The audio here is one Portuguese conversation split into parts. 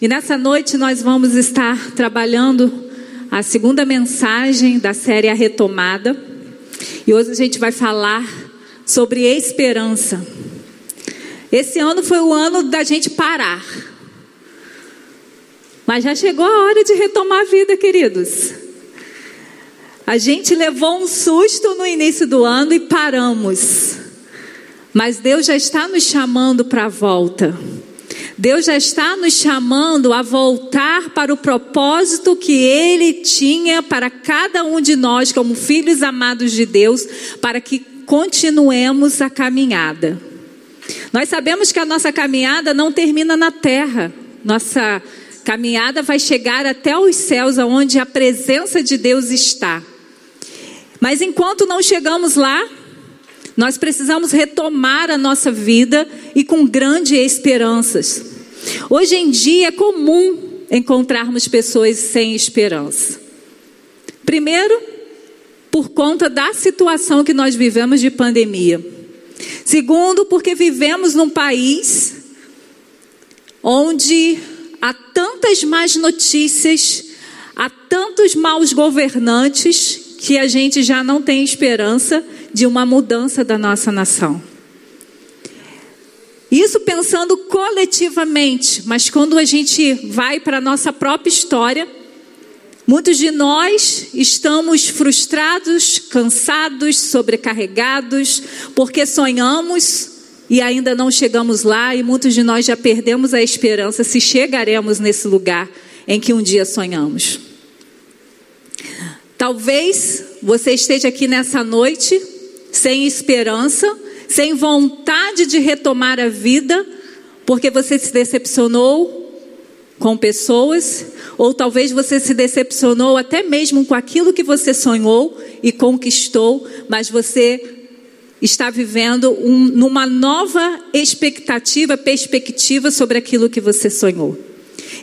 E nessa noite nós vamos estar trabalhando a segunda mensagem da série A Retomada. E hoje a gente vai falar sobre esperança. Esse ano foi o ano da gente parar. Mas já chegou a hora de retomar a vida, queridos. A gente levou um susto no início do ano e paramos. Mas Deus já está nos chamando para a volta. Deus já está nos chamando a voltar para o propósito que Ele tinha para cada um de nós, como filhos amados de Deus, para que continuemos a caminhada. Nós sabemos que a nossa caminhada não termina na terra, nossa caminhada vai chegar até os céus, onde a presença de Deus está. Mas enquanto não chegamos lá, nós precisamos retomar a nossa vida e com grandes esperanças. Hoje em dia é comum encontrarmos pessoas sem esperança. Primeiro, por conta da situação que nós vivemos de pandemia. Segundo, porque vivemos num país onde há tantas más notícias, há tantos maus governantes que a gente já não tem esperança de uma mudança da nossa nação. Isso pensando coletivamente, mas quando a gente vai para a nossa própria história, muitos de nós estamos frustrados, cansados, sobrecarregados, porque sonhamos e ainda não chegamos lá, e muitos de nós já perdemos a esperança se chegaremos nesse lugar em que um dia sonhamos. Talvez você esteja aqui nessa noite sem esperança, sem vontade de retomar a vida, porque você se decepcionou com pessoas, ou talvez você se decepcionou até mesmo com aquilo que você sonhou e conquistou, mas você está vivendo um, numa nova expectativa, perspectiva sobre aquilo que você sonhou.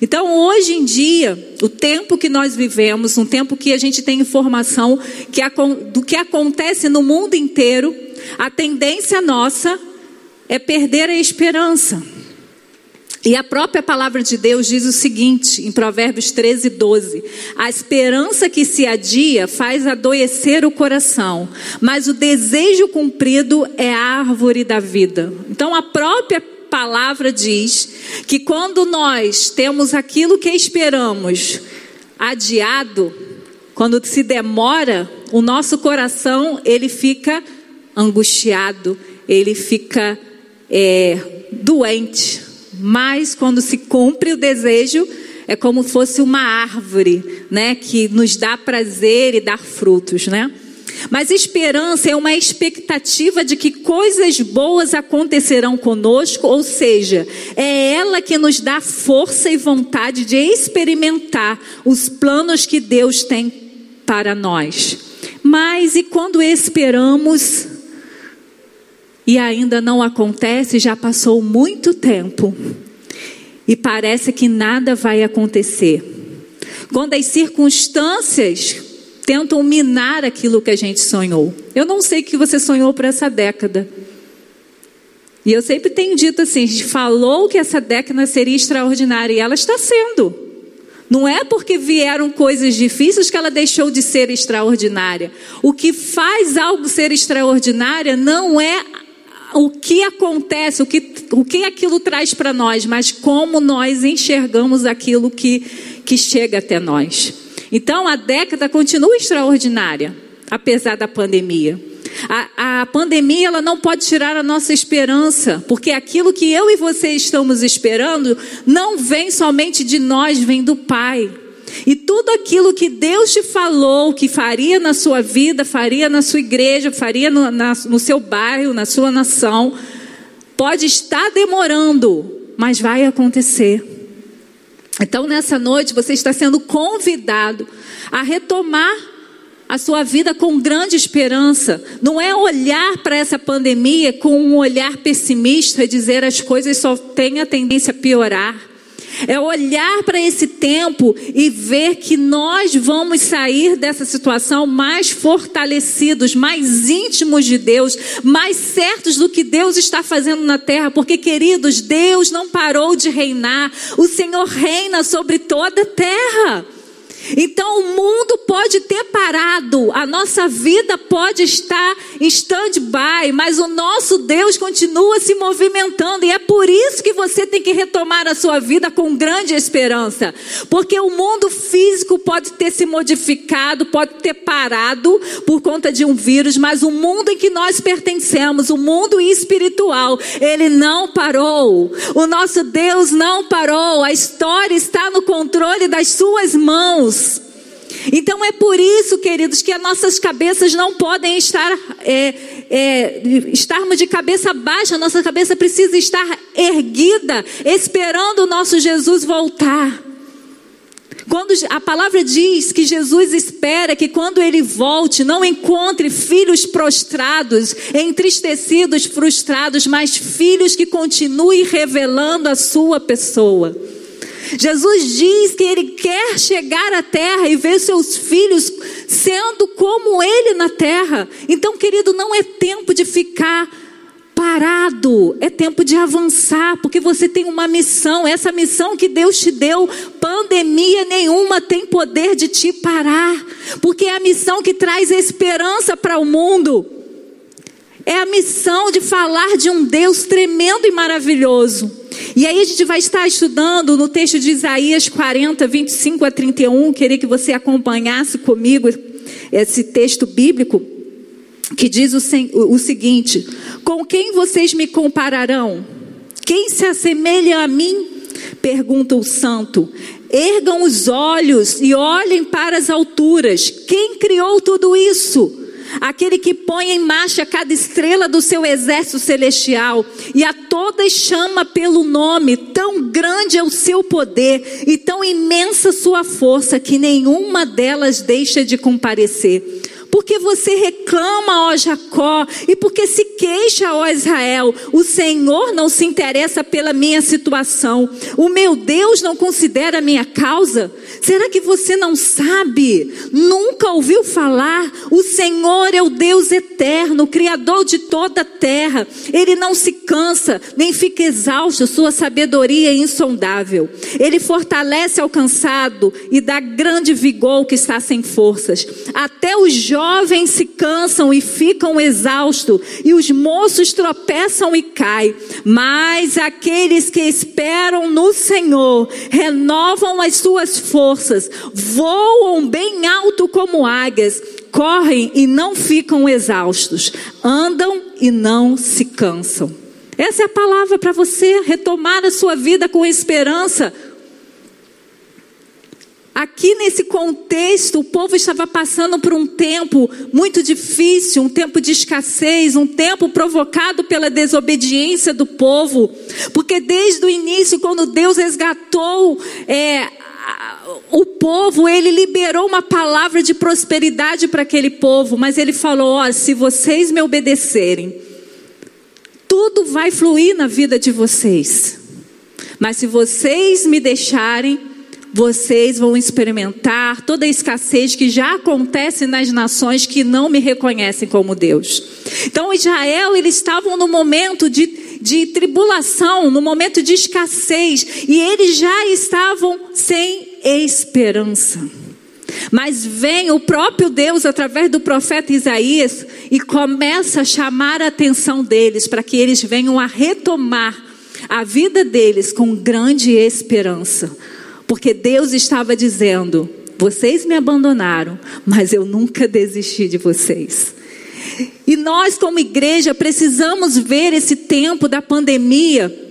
Então, hoje em dia, o tempo que nós vivemos, um tempo que a gente tem informação que, do que acontece no mundo inteiro, a tendência nossa é perder a esperança. E a própria palavra de Deus diz o seguinte, em Provérbios 13, 12: A esperança que se adia faz adoecer o coração, mas o desejo cumprido é a árvore da vida. Então, a própria palavra diz que quando nós temos aquilo que esperamos adiado, quando se demora, o nosso coração ele fica angustiado, ele fica é, doente. Mas quando se cumpre o desejo, é como fosse uma árvore, né, que nos dá prazer e dá frutos, né? Mas esperança é uma expectativa de que coisas boas acontecerão conosco, ou seja, é ela que nos dá força e vontade de experimentar os planos que Deus tem para nós. Mas e quando esperamos e ainda não acontece, já passou muito tempo e parece que nada vai acontecer? Quando as circunstâncias tentam minar aquilo que a gente sonhou. Eu não sei o que você sonhou para essa década. E eu sempre tenho dito assim: a gente falou que essa década seria extraordinária e ela está sendo. Não é porque vieram coisas difíceis que ela deixou de ser extraordinária. O que faz algo ser extraordinária não é o que acontece, o que, o que aquilo traz para nós, mas como nós enxergamos aquilo que, que chega até nós. Então a década continua extraordinária, apesar da pandemia. A, a, pandemia ela não pode tirar a nossa esperança, porque aquilo que eu e você estamos esperando não vem somente de nós, vem do Pai. E tudo aquilo que Deus te falou que faria na sua vida, faria na sua igreja, faria no, na, no seu bairro, na sua nação, pode estar demorando, mas vai acontecer. Então, nessa noite, você está sendo convidado a retomar a sua vida com grande esperança. Não é olhar para essa pandemia com um olhar pessimista e dizer as coisas só têm a tendência a piorar. É olhar para esse tempo e ver que nós vamos sair dessa situação mais fortalecidos, mais íntimos de Deus, mais certos do que Deus está fazendo na terra, porque, queridos, Deus não parou de reinar, o Senhor reina sobre toda a terra. Então o mundo pode ter parado, a nossa vida pode estar em stand-by, mas o nosso Deus continua se movimentando e é por isso que você tem que retomar a sua vida com grande esperança, porque o mundo físico pode ter se modificado, pode ter parado por conta de um vírus, mas o mundo em que nós pertencemos, o mundo espiritual, ele não parou. O nosso Deus não parou, a história está no controle das suas mãos. Então é por isso, queridos, que as nossas cabeças não podem estar, é, é, estarmos de cabeça baixa, nossa cabeça precisa estar erguida, esperando o nosso Jesus voltar. Quando a palavra diz que Jesus espera que quando ele volte, não encontre filhos prostrados, entristecidos, frustrados, mas filhos que continuem revelando a sua pessoa. Jesus diz que ele quer chegar à terra e ver seus filhos sendo como ele na terra. Então, querido, não é tempo de ficar parado, é tempo de avançar, porque você tem uma missão, essa missão que Deus te deu, pandemia nenhuma tem poder de te parar, porque é a missão que traz esperança para o mundo. É a missão de falar de um Deus tremendo e maravilhoso. E aí a gente vai estar estudando no texto de Isaías 40, 25 a 31. Queria que você acompanhasse comigo esse texto bíblico que diz o, o seguinte: Com quem vocês me compararão? Quem se assemelha a mim? Pergunta o santo. Ergam os olhos e olhem para as alturas. Quem criou tudo isso? Aquele que põe em marcha cada estrela do seu exército celestial e a todas chama pelo nome, tão grande é o seu poder e tão imensa sua força que nenhuma delas deixa de comparecer. Porque você reclama, ó Jacó, e porque se queixa, ó Israel, o Senhor não se interessa pela minha situação, o meu Deus não considera a minha causa. Será que você não sabe? Nunca ouviu falar? O Senhor é o Deus eterno, Criador de toda a terra. Ele não se cansa, nem fica exausto, sua sabedoria é insondável. Ele fortalece ao cansado e dá grande vigor ao que está sem forças. Até os jovens jovens se cansam e ficam exaustos, e os moços tropeçam e caem, mas aqueles que esperam no Senhor renovam as suas forças, voam bem alto como águias, correm e não ficam exaustos, andam e não se cansam. Essa é a palavra para você retomar a sua vida com esperança, Aqui nesse contexto, o povo estava passando por um tempo muito difícil, um tempo de escassez, um tempo provocado pela desobediência do povo, porque desde o início, quando Deus resgatou é, o povo, ele liberou uma palavra de prosperidade para aquele povo, mas ele falou: ó, se vocês me obedecerem, tudo vai fluir na vida de vocês, mas se vocês me deixarem, vocês vão experimentar toda a escassez que já acontece nas nações que não me reconhecem como Deus. Então, Israel, eles estavam no momento de, de tribulação, no momento de escassez, e eles já estavam sem esperança. Mas vem o próprio Deus através do profeta Isaías e começa a chamar a atenção deles para que eles venham a retomar a vida deles com grande esperança. Porque Deus estava dizendo: vocês me abandonaram, mas eu nunca desisti de vocês. E nós, como igreja, precisamos ver esse tempo da pandemia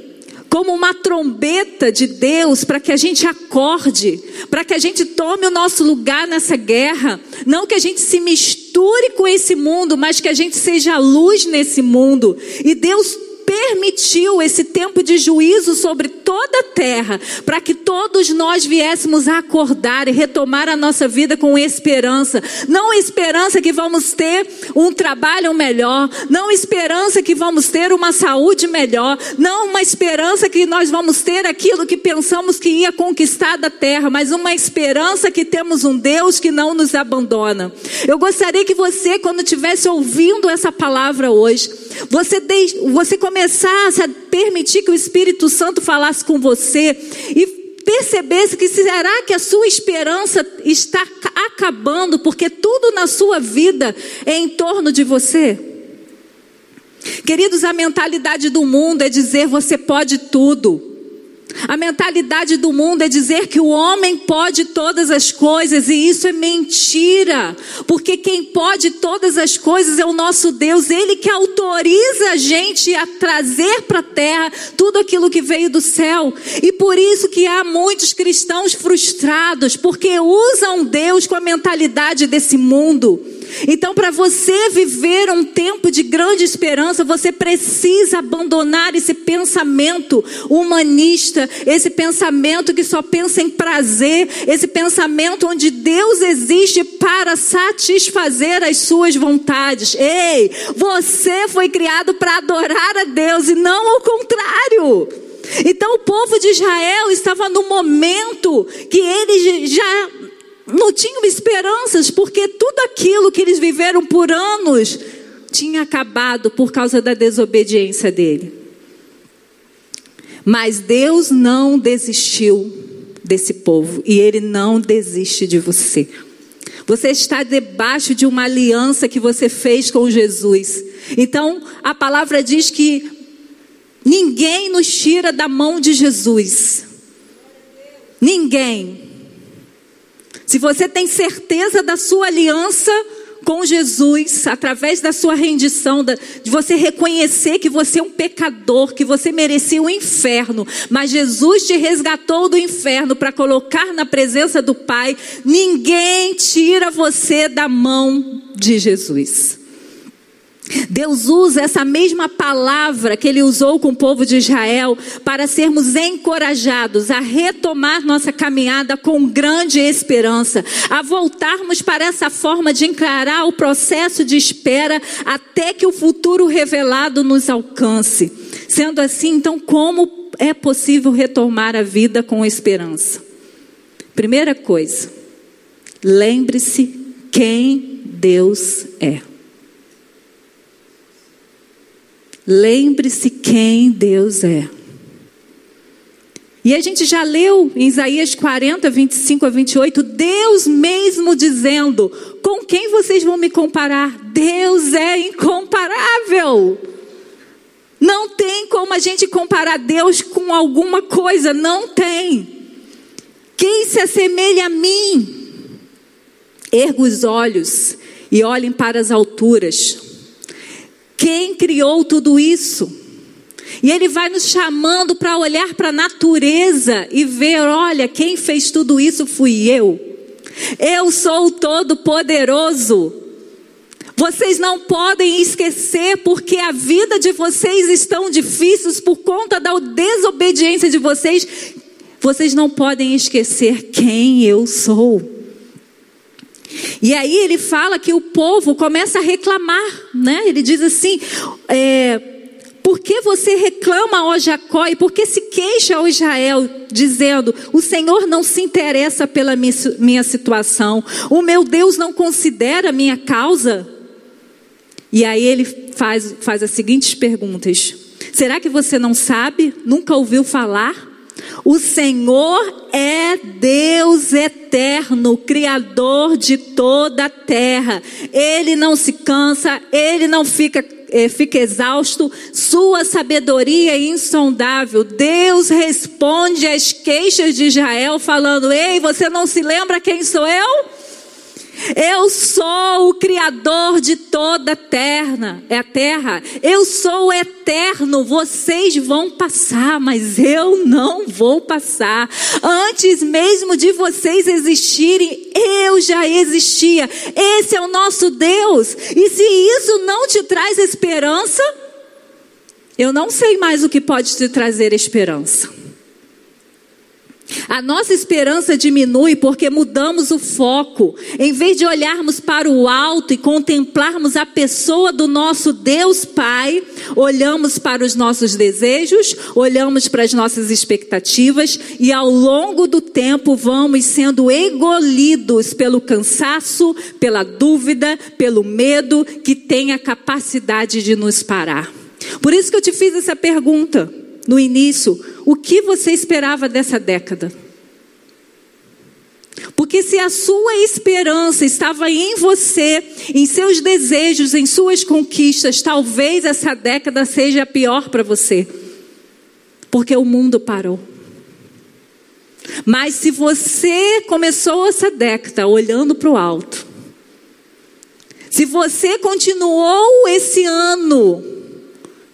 como uma trombeta de Deus para que a gente acorde, para que a gente tome o nosso lugar nessa guerra. Não que a gente se misture com esse mundo, mas que a gente seja luz nesse mundo. E Deus permitiu esse tempo de juízo sobre toda a terra, para que todos nós viéssemos acordar e retomar a nossa vida com esperança. Não esperança que vamos ter um trabalho melhor, não esperança que vamos ter uma saúde melhor, não uma esperança que nós vamos ter aquilo que pensamos que ia conquistar da terra, mas uma esperança que temos um Deus que não nos abandona. Eu gostaria que você, quando estivesse ouvindo essa palavra hoje, você, de, você começasse a permitir que o Espírito Santo falasse com você e percebesse que será que a sua esperança está acabando porque tudo na sua vida é em torno de você? Queridos, a mentalidade do mundo é dizer você pode tudo. A mentalidade do mundo é dizer que o homem pode todas as coisas e isso é mentira, porque quem pode todas as coisas é o nosso Deus, ele que autoriza a gente a trazer para a terra tudo aquilo que veio do céu. E por isso que há muitos cristãos frustrados, porque usam Deus com a mentalidade desse mundo. Então, para você viver um tempo de grande esperança, você precisa abandonar esse pensamento humanista, esse pensamento que só pensa em prazer, esse pensamento onde Deus existe para satisfazer as suas vontades. Ei, você foi criado para adorar a Deus e não ao contrário. Então o povo de Israel estava no momento que eles já não tinham esperanças, porque tudo aquilo que eles viveram por anos tinha acabado por causa da desobediência dele. Mas Deus não desistiu desse povo e ele não desiste de você. Você está debaixo de uma aliança que você fez com Jesus. Então, a palavra diz que ninguém nos tira da mão de Jesus. Ninguém. Se você tem certeza da sua aliança com Jesus, através da sua rendição, de você reconhecer que você é um pecador, que você merecia o um inferno, mas Jesus te resgatou do inferno para colocar na presença do Pai, ninguém tira você da mão de Jesus. Deus usa essa mesma palavra que ele usou com o povo de Israel para sermos encorajados a retomar nossa caminhada com grande esperança, a voltarmos para essa forma de encarar o processo de espera até que o futuro revelado nos alcance. Sendo assim, então, como é possível retomar a vida com esperança? Primeira coisa, lembre-se quem Deus é. Lembre-se quem Deus é. E a gente já leu em Isaías 40, 25 a 28, Deus mesmo dizendo: Com quem vocês vão me comparar? Deus é incomparável. Não tem como a gente comparar Deus com alguma coisa, não tem. Quem se assemelha a mim? Erga os olhos e olhem para as alturas. Quem criou tudo isso? E ele vai nos chamando para olhar para a natureza e ver: olha, quem fez tudo isso fui eu. Eu sou o Todo-Poderoso. Vocês não podem esquecer porque a vida de vocês estão difíceis por conta da desobediência de vocês. Vocês não podem esquecer quem eu sou. E aí ele fala que o povo começa a reclamar, né? Ele diz assim: é, por que você reclama, ó Jacó, e por que se queixa, ó Israel, dizendo: O Senhor não se interessa pela minha situação, o meu Deus não considera a minha causa? E aí ele faz, faz as seguintes perguntas: Será que você não sabe? Nunca ouviu falar? O Senhor é Deus eterno, Criador de toda a terra. Ele não se cansa, ele não fica, eh, fica exausto, sua sabedoria é insondável. Deus responde às queixas de Israel, falando: Ei, você não se lembra quem sou eu? Eu sou o Criador de toda a terra, é a terra. Eu sou eterno. Vocês vão passar, mas eu não vou passar. Antes mesmo de vocês existirem, eu já existia. Esse é o nosso Deus. E se isso não te traz esperança, eu não sei mais o que pode te trazer esperança. A nossa esperança diminui porque mudamos o foco. Em vez de olharmos para o alto e contemplarmos a pessoa do nosso Deus Pai, olhamos para os nossos desejos, olhamos para as nossas expectativas e ao longo do tempo vamos sendo engolidos pelo cansaço, pela dúvida, pelo medo que tem a capacidade de nos parar. Por isso que eu te fiz essa pergunta no início: o que você esperava dessa década? Porque se a sua esperança estava em você, em seus desejos, em suas conquistas, talvez essa década seja pior para você. Porque o mundo parou. Mas se você começou essa década olhando para o alto, se você continuou esse ano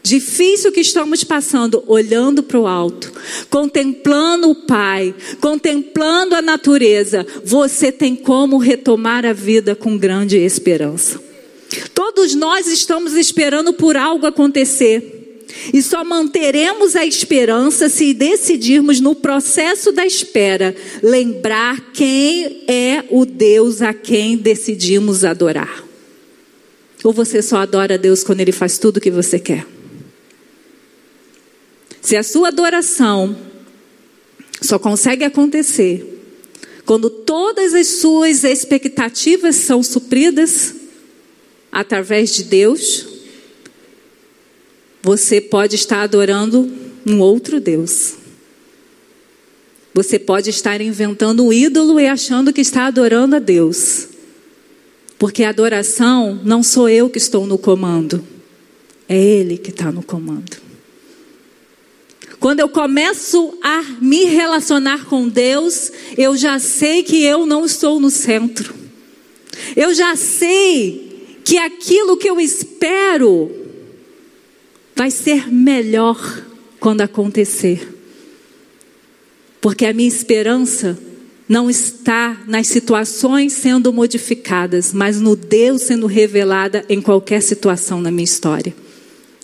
difícil que estamos passando, olhando para o alto, contemplando o Pai, contemplando a natureza, você tem como retomar a vida com grande esperança. Todos nós estamos esperando por algo acontecer. E só manteremos a esperança se decidirmos no processo da espera lembrar quem é o Deus a quem decidimos adorar. Ou você só adora a Deus quando Ele faz tudo o que você quer? Se a sua adoração só consegue acontecer quando todas as suas expectativas são supridas através de Deus, você pode estar adorando um outro Deus. Você pode estar inventando um ídolo e achando que está adorando a Deus. Porque a adoração não sou eu que estou no comando, é Ele que está no comando. Quando eu começo a me relacionar com Deus, eu já sei que eu não estou no centro. Eu já sei que aquilo que eu espero vai ser melhor quando acontecer. Porque a minha esperança não está nas situações sendo modificadas, mas no Deus sendo revelada em qualquer situação na minha história.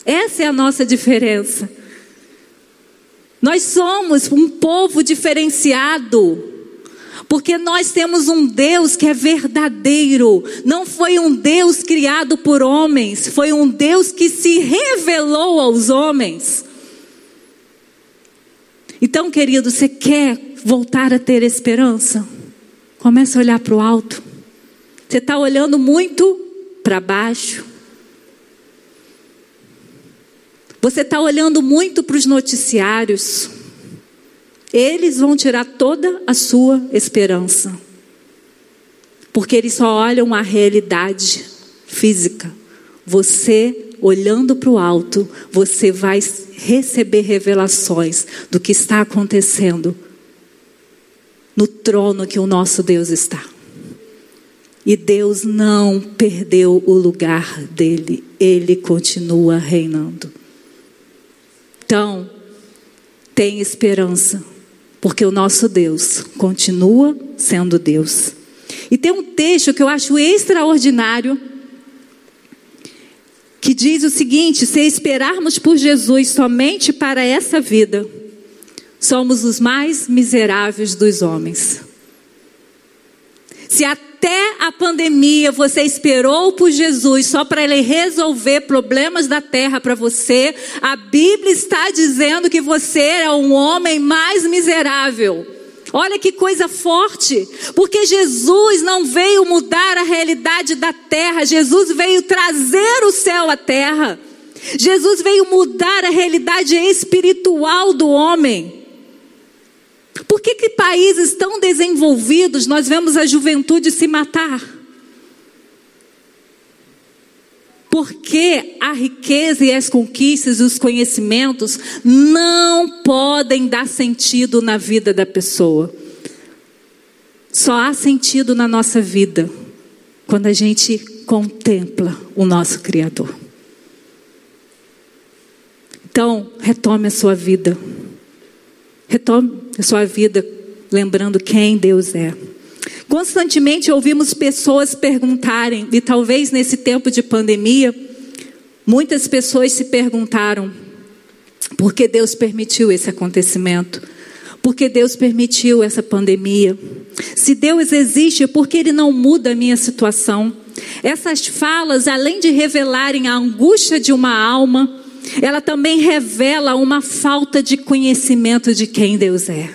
Essa é a nossa diferença. Nós somos um povo diferenciado. Porque nós temos um Deus que é verdadeiro. Não foi um Deus criado por homens, foi um Deus que se revelou aos homens. Então, querido, você quer voltar a ter esperança? Comece a olhar para o alto. Você está olhando muito para baixo. Você está olhando muito para os noticiários. Eles vão tirar toda a sua esperança. Porque eles só olham a realidade física. Você, olhando para o alto, você vai receber revelações do que está acontecendo no trono que o nosso Deus está. E Deus não perdeu o lugar dele, ele continua reinando. Então, tem esperança, porque o nosso Deus continua sendo Deus. E tem um texto que eu acho extraordinário, que diz o seguinte: se esperarmos por Jesus somente para essa vida, somos os mais miseráveis dos homens. Se a até a pandemia você esperou por Jesus só para ele resolver problemas da terra para você, a Bíblia está dizendo que você é um homem mais miserável. Olha que coisa forte, porque Jesus não veio mudar a realidade da terra, Jesus veio trazer o céu à terra. Jesus veio mudar a realidade espiritual do homem. Por que, que países tão desenvolvidos nós vemos a juventude se matar? Porque a riqueza e as conquistas e os conhecimentos não podem dar sentido na vida da pessoa. Só há sentido na nossa vida quando a gente contempla o nosso Criador. Então, retome a sua vida. Retome a sua vida lembrando quem Deus é. Constantemente ouvimos pessoas perguntarem, e talvez nesse tempo de pandemia, muitas pessoas se perguntaram: Porque Deus permitiu esse acontecimento. Porque Deus permitiu essa pandemia. Se Deus existe, é porque Ele não muda a minha situação. Essas falas, além de revelarem a angústia de uma alma, ela também revela uma falta de conhecimento de quem Deus é.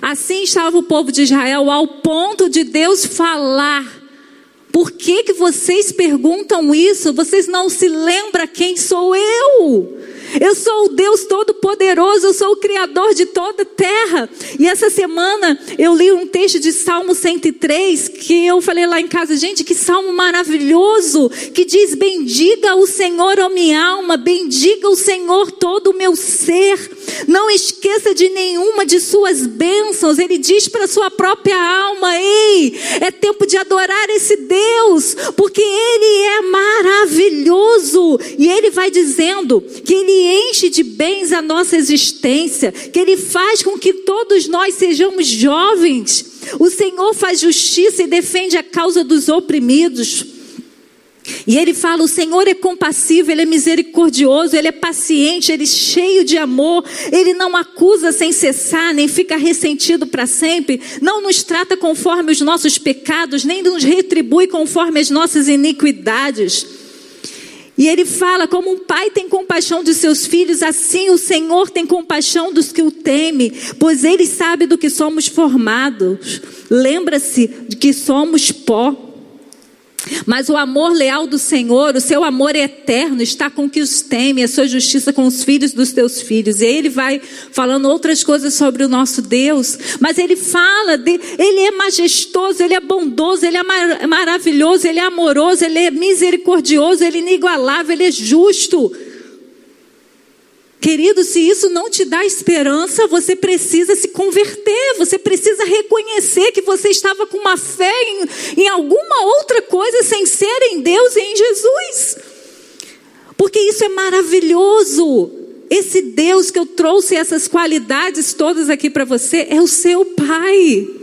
Assim estava o povo de Israel ao ponto de Deus falar. Por que, que vocês perguntam isso? Vocês não se lembram quem sou eu? Eu sou o Deus Todo-Poderoso, eu sou o Criador de toda a terra. E essa semana eu li um texto de Salmo 103 que eu falei lá em casa, gente, que salmo maravilhoso, que diz: Bendiga o Senhor, ó minha alma, bendiga o Senhor todo o meu ser. Não esqueça de nenhuma de suas bênçãos. Ele diz para sua própria alma: Ei, é tempo de adorar esse Deus, porque Ele é maravilhoso. E Ele vai dizendo que Ele enche de bens a nossa existência, que Ele faz com que todos nós sejamos jovens. O Senhor faz justiça e defende a causa dos oprimidos. E ele fala: o Senhor é compassivo, ele é misericordioso, ele é paciente, ele é cheio de amor, ele não acusa sem cessar, nem fica ressentido para sempre, não nos trata conforme os nossos pecados, nem nos retribui conforme as nossas iniquidades. E ele fala: como um pai tem compaixão de seus filhos, assim o Senhor tem compaixão dos que o temem, pois ele sabe do que somos formados. Lembra-se de que somos pó. Mas o amor leal do Senhor, o seu amor eterno, está com que os teme, a sua justiça com os filhos dos teus filhos. E aí ele vai falando outras coisas sobre o nosso Deus, mas ele fala, de, ele é majestoso, ele é bondoso, ele é mar, maravilhoso, ele é amoroso, ele é misericordioso, ele é inigualável, ele é justo. Querido, se isso não te dá esperança, você precisa se converter, você precisa reconhecer que você estava com uma fé em, em alguma outra coisa sem ser em Deus e em Jesus. Porque isso é maravilhoso. Esse Deus que eu trouxe essas qualidades todas aqui para você é o seu Pai.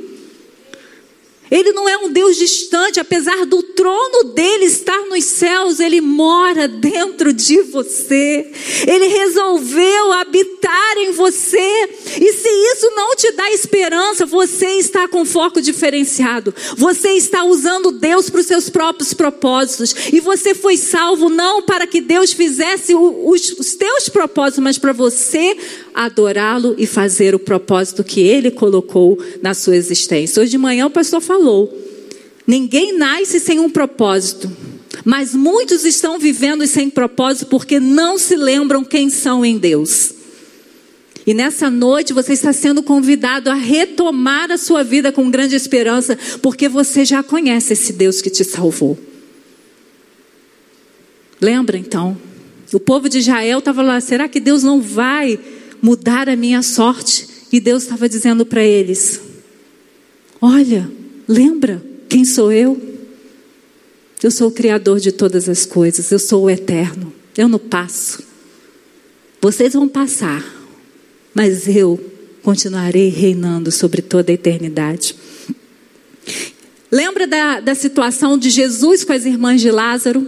Ele não é um Deus distante, apesar do trono dele estar nos céus, ele mora dentro de você. Ele resolveu habitar em você. E se isso não te dá esperança, você está com foco diferenciado. Você está usando Deus para os seus próprios propósitos. E você foi salvo não para que Deus fizesse os, os teus propósitos, mas para você adorá-lo e fazer o propósito que ele colocou na sua existência. Hoje de manhã o pastor falou: ninguém nasce sem um propósito. Mas muitos estão vivendo sem propósito porque não se lembram quem são em Deus. E nessa noite você está sendo convidado a retomar a sua vida com grande esperança, porque você já conhece esse Deus que te salvou. Lembra então? O povo de Israel estava lá, será que Deus não vai mudar a minha sorte. E Deus estava dizendo para eles: Olha, lembra quem sou eu? Eu sou o Criador de todas as coisas, eu sou o eterno, eu não passo. Vocês vão passar, mas eu continuarei reinando sobre toda a eternidade. Lembra da, da situação de Jesus com as irmãs de Lázaro?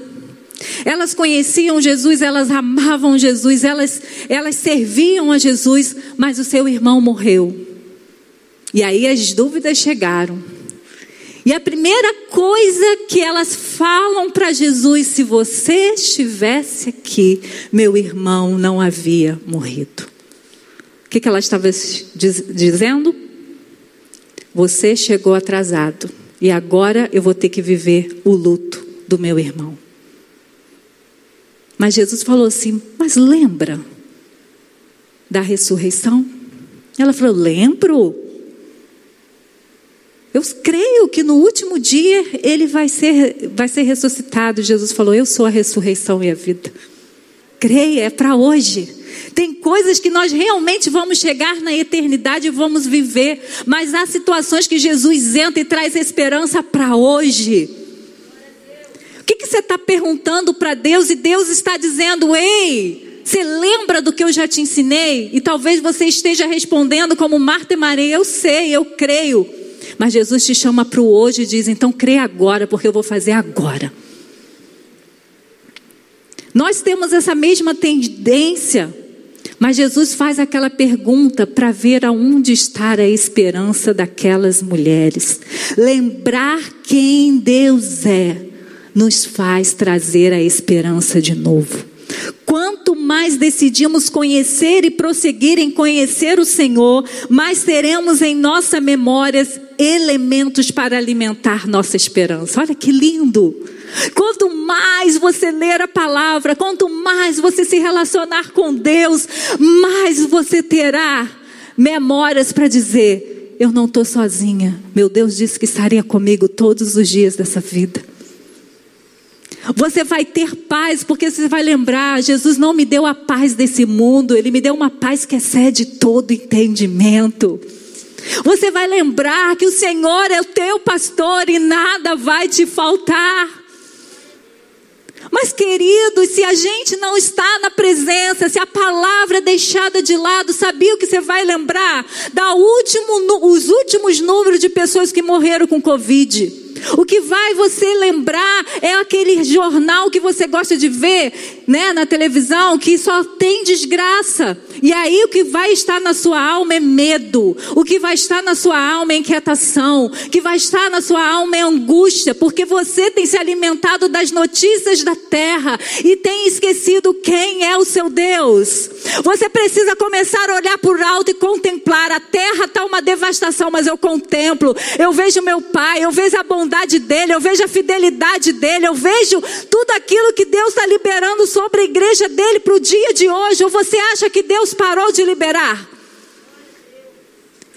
Elas conheciam Jesus, elas amavam Jesus, elas, elas serviam a Jesus, mas o seu irmão morreu. E aí as dúvidas chegaram. E a primeira coisa que elas falam para Jesus, se você estivesse aqui, meu irmão não havia morrido. O que, que ela estava diz, dizendo? Você chegou atrasado e agora eu vou ter que viver o luto do meu irmão. Mas Jesus falou assim: Mas lembra da ressurreição? Ela falou: Lembro. Eu creio que no último dia ele vai ser, vai ser ressuscitado. Jesus falou: Eu sou a ressurreição e a vida. Creia, é para hoje. Tem coisas que nós realmente vamos chegar na eternidade e vamos viver, mas há situações que Jesus entra e traz esperança para hoje que, que você está perguntando para Deus e Deus está dizendo: Ei, você lembra do que eu já te ensinei? E talvez você esteja respondendo como Marta e Maria: Eu sei, eu creio. Mas Jesus te chama para o hoje e diz: Então crê agora, porque eu vou fazer agora. Nós temos essa mesma tendência, mas Jesus faz aquela pergunta para ver aonde está a esperança daquelas mulheres. Lembrar quem Deus é nos faz trazer a esperança de novo. Quanto mais decidimos conhecer e prosseguir em conhecer o Senhor, mais teremos em nossa memórias elementos para alimentar nossa esperança. Olha que lindo! Quanto mais você ler a palavra, quanto mais você se relacionar com Deus, mais você terá memórias para dizer: Eu não estou sozinha. Meu Deus disse que estaria comigo todos os dias dessa vida. Você vai ter paz, porque você vai lembrar: Jesus não me deu a paz desse mundo, Ele me deu uma paz que excede todo entendimento. Você vai lembrar que o Senhor é o teu pastor e nada vai te faltar. Mas, queridos, se a gente não está na presença, se a palavra é deixada de lado, sabia o que você vai lembrar? Da último, os últimos números de pessoas que morreram com Covid. O que vai você lembrar é aquele jornal que você gosta de ver, né, na televisão, que só tem desgraça. E aí o que vai estar na sua alma é medo. O que vai estar na sua alma é inquietação. O que vai estar na sua alma é angústia, porque você tem se alimentado das notícias da terra e tem esquecido quem é o seu Deus. Você precisa começar a olhar por alto e contemplar. A terra está uma devastação, mas eu contemplo. Eu vejo meu pai, eu vejo a bondade dele, eu vejo a fidelidade dele, eu vejo tudo aquilo que Deus está liberando sobre a igreja dele para o dia de hoje. Ou você acha que Deus parou de liberar?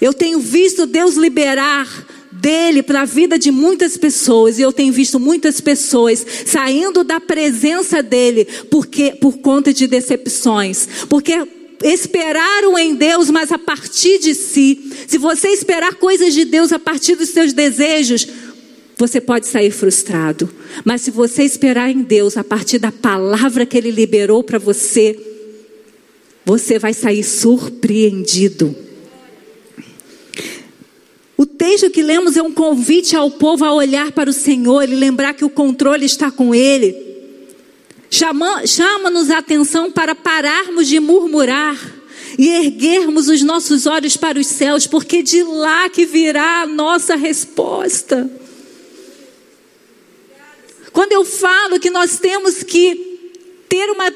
Eu tenho visto Deus liberar dele para a vida de muitas pessoas e eu tenho visto muitas pessoas saindo da presença dele porque por conta de decepções, porque esperaram em Deus, mas a partir de si. Se você esperar coisas de Deus a partir dos seus desejos, você pode sair frustrado. Mas se você esperar em Deus a partir da palavra que Ele liberou para você, você vai sair surpreendido. O texto que lemos é um convite ao povo a olhar para o Senhor e lembrar que o controle está com Ele. Chama-nos a atenção para pararmos de murmurar e erguermos os nossos olhos para os céus, porque de lá que virá a nossa resposta. Quando eu falo que nós temos que ter uma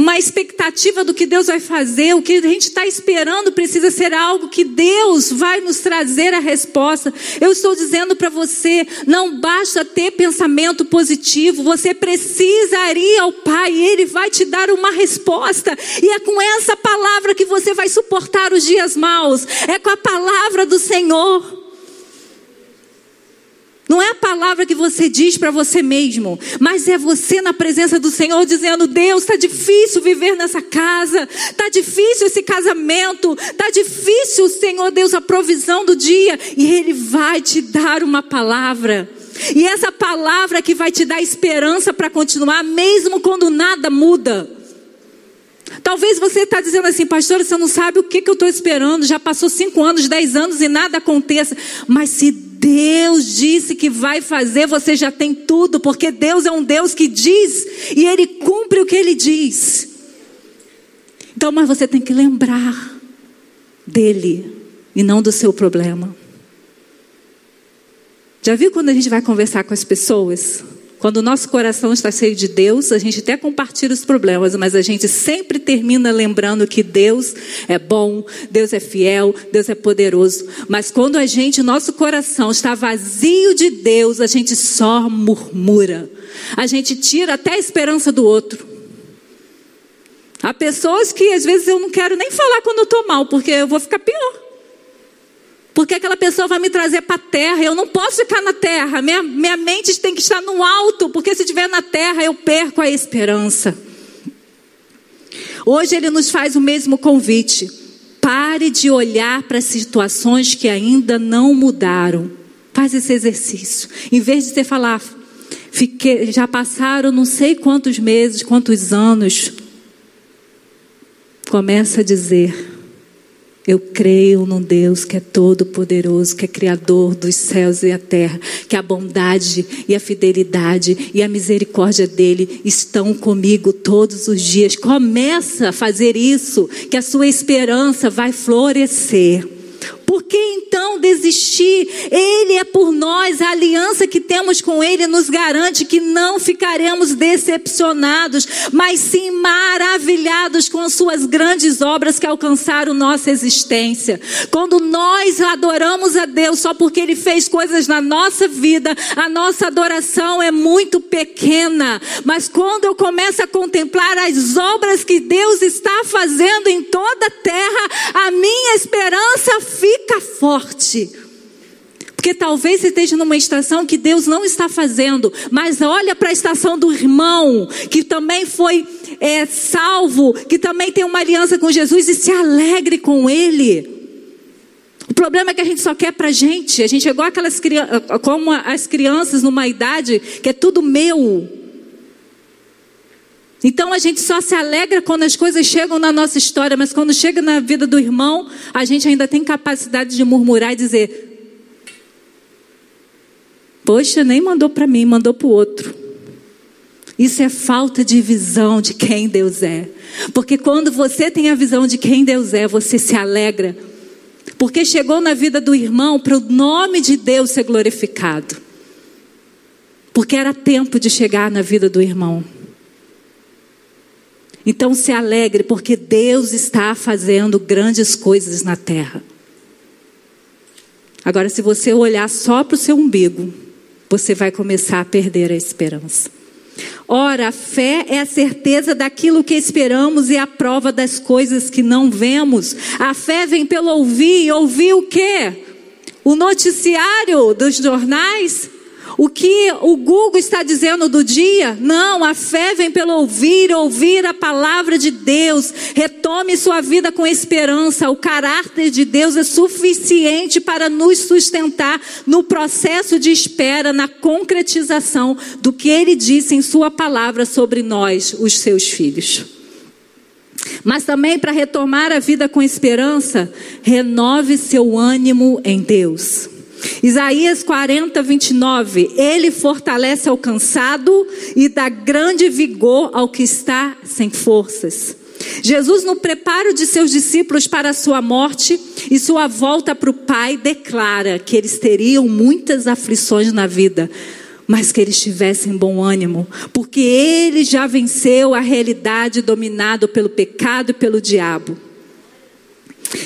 uma expectativa do que Deus vai fazer, o que a gente está esperando precisa ser algo que Deus vai nos trazer a resposta. Eu estou dizendo para você, não basta ter pensamento positivo, você precisa ir ao Pai Ele vai te dar uma resposta. E é com essa palavra que você vai suportar os dias maus, é com a palavra do Senhor. Não é a palavra que você diz para você mesmo, mas é você na presença do Senhor dizendo: Deus, está difícil viver nessa casa, está difícil esse casamento, está difícil, Senhor Deus, a provisão do dia, e Ele vai te dar uma palavra. E essa palavra que vai te dar esperança para continuar, mesmo quando nada muda. Talvez você está dizendo assim, pastor, você não sabe o que, que eu estou esperando. Já passou cinco anos, dez anos e nada aconteça. Mas se Deus disse que vai fazer, você já tem tudo, porque Deus é um Deus que diz e Ele cumpre o que Ele diz. Então, mas você tem que lembrar dele e não do seu problema. Já viu quando a gente vai conversar com as pessoas? Quando o nosso coração está cheio de Deus, a gente até compartilha os problemas, mas a gente sempre termina lembrando que Deus é bom, Deus é fiel, Deus é poderoso. Mas quando a gente, nosso coração está vazio de Deus, a gente só murmura. A gente tira até a esperança do outro. Há pessoas que às vezes eu não quero nem falar quando eu estou mal, porque eu vou ficar pior. Porque aquela pessoa vai me trazer para a terra. Eu não posso ficar na terra. Minha, minha mente tem que estar no alto. Porque se estiver na terra, eu perco a esperança. Hoje ele nos faz o mesmo convite. Pare de olhar para situações que ainda não mudaram. Faz esse exercício. Em vez de você falar, fiquei, já passaram não sei quantos meses, quantos anos. Começa a dizer: Eu creio num Deus que é todo-poderoso, que é criador dos céus e a terra, que a bondade e a fidelidade e a misericórdia dele estão comigo todos os dias. Começa a fazer isso, que a sua esperança vai florescer. Por que então desistir? Ele é por nós, a aliança que temos com Ele nos garante que não ficaremos decepcionados, mas sim maravilhados com as Suas grandes obras que alcançaram nossa existência. Quando nós adoramos a Deus só porque Ele fez coisas na nossa vida, a nossa adoração é muito pequena, mas quando eu começo a contemplar as obras que Deus está fazendo em toda a terra, a minha esperança fica fica forte. Porque talvez você esteja numa estação que Deus não está fazendo, mas olha para a estação do irmão, que também foi é, salvo, que também tem uma aliança com Jesus e se alegre com ele. O problema é que a gente só quer para a gente. A gente é igual aquelas como as crianças numa idade que é tudo meu. Então a gente só se alegra quando as coisas chegam na nossa história, mas quando chega na vida do irmão, a gente ainda tem capacidade de murmurar e dizer: Poxa, nem mandou para mim, mandou para o outro. Isso é falta de visão de quem Deus é. Porque quando você tem a visão de quem Deus é, você se alegra. Porque chegou na vida do irmão para o nome de Deus ser glorificado. Porque era tempo de chegar na vida do irmão. Então se alegre, porque Deus está fazendo grandes coisas na terra. Agora, se você olhar só para o seu umbigo, você vai começar a perder a esperança. Ora, a fé é a certeza daquilo que esperamos e a prova das coisas que não vemos. A fé vem pelo ouvir, e ouvir o quê? O noticiário dos jornais? O que o Google está dizendo do dia? Não, a fé vem pelo ouvir, ouvir a palavra de Deus. Retome sua vida com esperança. O caráter de Deus é suficiente para nos sustentar no processo de espera, na concretização do que ele disse em sua palavra sobre nós, os seus filhos. Mas também para retomar a vida com esperança, renove seu ânimo em Deus. Isaías 40, 29. Ele fortalece ao cansado e dá grande vigor ao que está sem forças. Jesus, no preparo de seus discípulos para a sua morte e sua volta para o Pai, declara que eles teriam muitas aflições na vida, mas que eles tivessem bom ânimo, porque ele já venceu a realidade dominado pelo pecado e pelo diabo.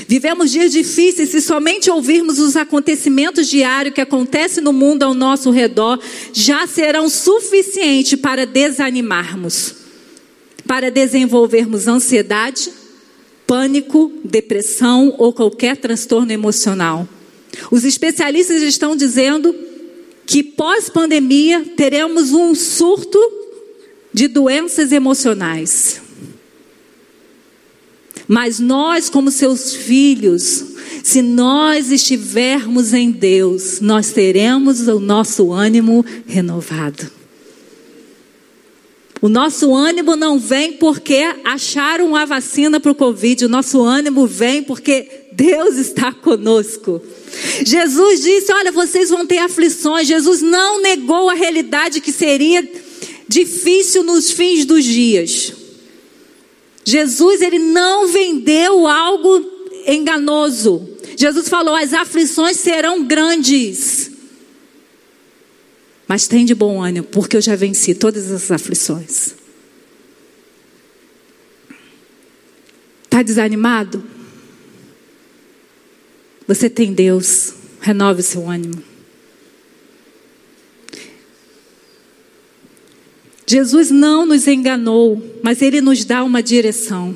Vivemos dias difíceis se somente ouvirmos os acontecimentos diários que acontecem no mundo ao nosso redor, já serão suficientes para desanimarmos, para desenvolvermos ansiedade, pânico, depressão ou qualquer transtorno emocional. Os especialistas estão dizendo que pós-pandemia teremos um surto de doenças emocionais. Mas nós, como seus filhos, se nós estivermos em Deus, nós teremos o nosso ânimo renovado. O nosso ânimo não vem porque acharam a vacina para o Covid, o nosso ânimo vem porque Deus está conosco. Jesus disse: Olha, vocês vão ter aflições. Jesus não negou a realidade que seria difícil nos fins dos dias. Jesus ele não vendeu algo enganoso. Jesus falou: as aflições serão grandes. Mas tem de bom ânimo, porque eu já venci todas as aflições. Está desanimado? Você tem Deus, renove seu ânimo. Jesus não nos enganou, mas ele nos dá uma direção.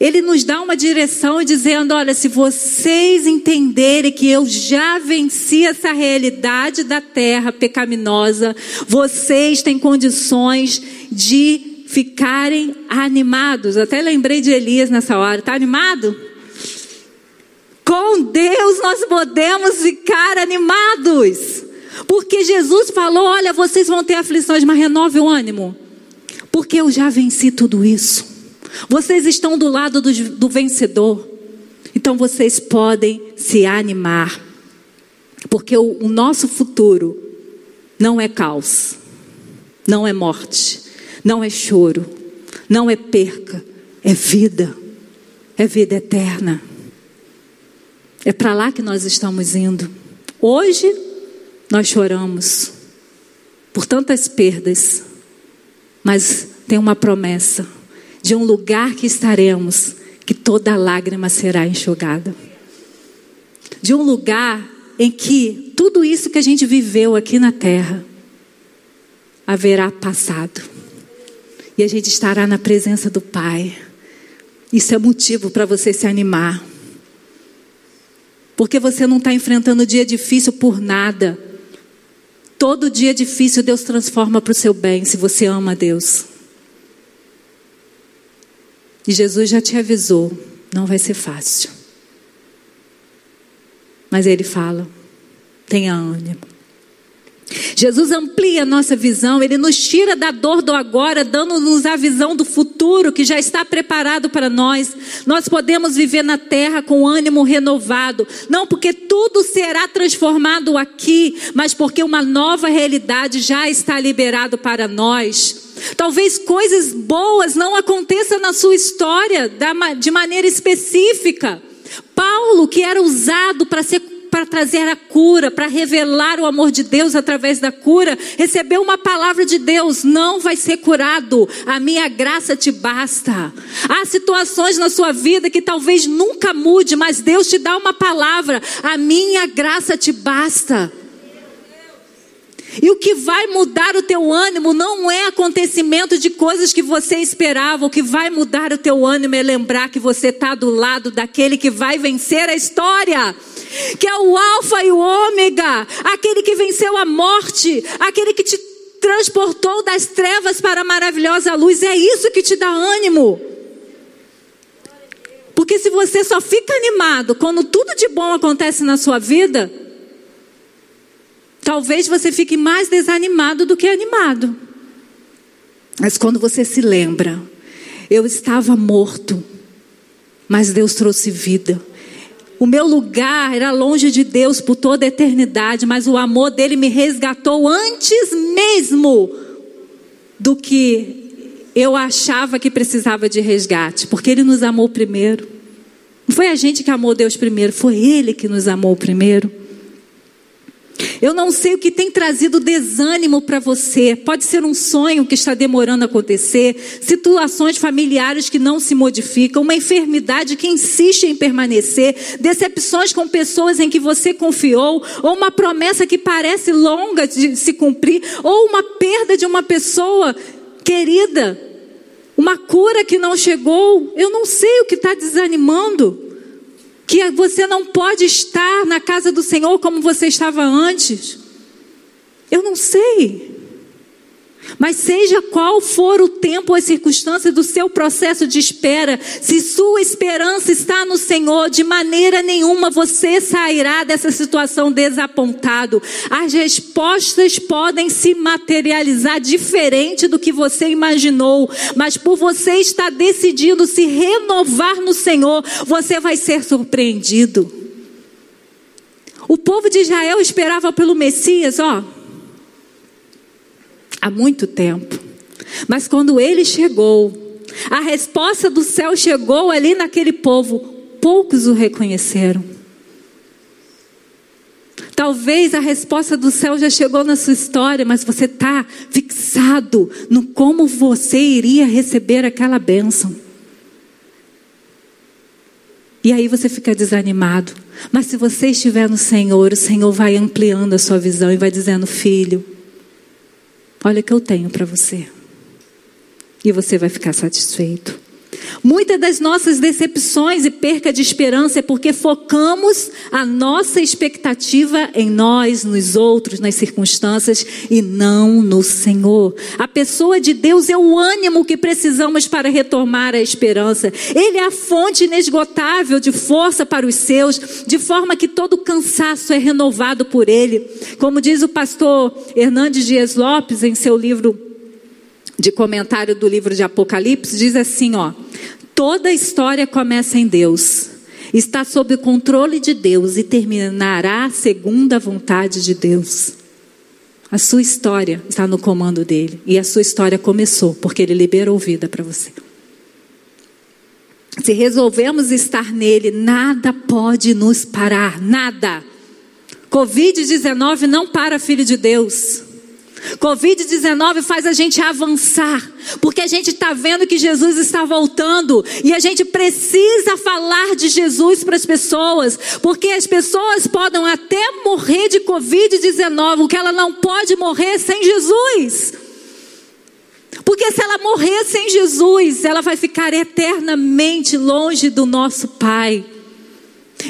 Ele nos dá uma direção dizendo: olha, se vocês entenderem que eu já venci essa realidade da terra pecaminosa, vocês têm condições de ficarem animados. Até lembrei de Elias nessa hora. Está animado? Com Deus nós podemos ficar animados. Porque Jesus falou: olha, vocês vão ter aflições, mas renove o ânimo. Porque eu já venci tudo isso. Vocês estão do lado do, do vencedor. Então vocês podem se animar. Porque o, o nosso futuro não é caos, não é morte, não é choro, não é perca, é vida, é vida eterna. É para lá que nós estamos indo. Hoje nós choramos por tantas perdas, mas tem uma promessa de um lugar que estaremos, que toda lágrima será enxugada. De um lugar em que tudo isso que a gente viveu aqui na terra haverá passado. E a gente estará na presença do Pai. Isso é motivo para você se animar. Porque você não está enfrentando dia difícil por nada. Todo dia difícil Deus transforma para o seu bem, se você ama Deus. E Jesus já te avisou, não vai ser fácil. Mas ele fala: tenha ânimo. Jesus amplia a nossa visão, ele nos tira da dor do agora, dando-nos a visão do futuro que já está preparado para nós. Nós podemos viver na terra com ânimo renovado, não porque tudo será transformado aqui, mas porque uma nova realidade já está liberado para nós. Talvez coisas boas não aconteçam na sua história de maneira específica. Paulo, que era usado para ser para trazer a cura, para revelar o amor de Deus através da cura, recebeu uma palavra de Deus, não vai ser curado, a minha graça te basta. Há situações na sua vida que talvez nunca mude, mas Deus te dá uma palavra, a minha graça te basta. E o que vai mudar o teu ânimo não é acontecimento de coisas que você esperava. O que vai mudar o teu ânimo é lembrar que você está do lado daquele que vai vencer a história. Que é o Alfa e o Ômega, aquele que venceu a morte, aquele que te transportou das trevas para a maravilhosa luz. É isso que te dá ânimo. Porque se você só fica animado quando tudo de bom acontece na sua vida, Talvez você fique mais desanimado do que animado. Mas quando você se lembra, eu estava morto, mas Deus trouxe vida. O meu lugar era longe de Deus por toda a eternidade, mas o amor dele me resgatou antes mesmo do que eu achava que precisava de resgate, porque ele nos amou primeiro. Não foi a gente que amou Deus primeiro, foi ele que nos amou primeiro. Eu não sei o que tem trazido desânimo para você. Pode ser um sonho que está demorando a acontecer, situações familiares que não se modificam, uma enfermidade que insiste em permanecer, decepções com pessoas em que você confiou, ou uma promessa que parece longa de se cumprir, ou uma perda de uma pessoa querida, uma cura que não chegou. Eu não sei o que está desanimando que você não pode estar na casa do Senhor como você estava antes. Eu não sei. Mas seja qual for o tempo ou a circunstância do seu processo de espera, se sua esperança está no Senhor, de maneira nenhuma você sairá dessa situação desapontado. As respostas podem se materializar diferente do que você imaginou, mas por você estar decidindo se renovar no Senhor, você vai ser surpreendido. O povo de Israel esperava pelo Messias, ó há muito tempo. Mas quando ele chegou, a resposta do céu chegou ali naquele povo, poucos o reconheceram. Talvez a resposta do céu já chegou na sua história, mas você está fixado no como você iria receber aquela bênção. E aí você fica desanimado. Mas se você estiver no Senhor, o Senhor vai ampliando a sua visão e vai dizendo: Filho, Olha o que eu tenho para você. E você vai ficar satisfeito. Muitas das nossas decepções e perca de esperança é porque focamos a nossa expectativa em nós, nos outros, nas circunstâncias e não no Senhor. A pessoa de Deus é o ânimo que precisamos para retomar a esperança. Ele é a fonte inesgotável de força para os seus, de forma que todo cansaço é renovado por ele. Como diz o pastor Hernandes Dias Lopes em seu livro de comentário do livro de Apocalipse diz assim, ó: Toda história começa em Deus, está sob o controle de Deus e terminará segundo a vontade de Deus. A sua história está no comando dele e a sua história começou porque ele liberou vida para você. Se resolvemos estar nele, nada pode nos parar, nada. Covid-19 não para, filho de Deus. Covid-19 faz a gente avançar, porque a gente está vendo que Jesus está voltando e a gente precisa falar de Jesus para as pessoas, porque as pessoas podem até morrer de Covid-19, o que ela não pode morrer sem Jesus. Porque se ela morrer sem Jesus, ela vai ficar eternamente longe do nosso Pai.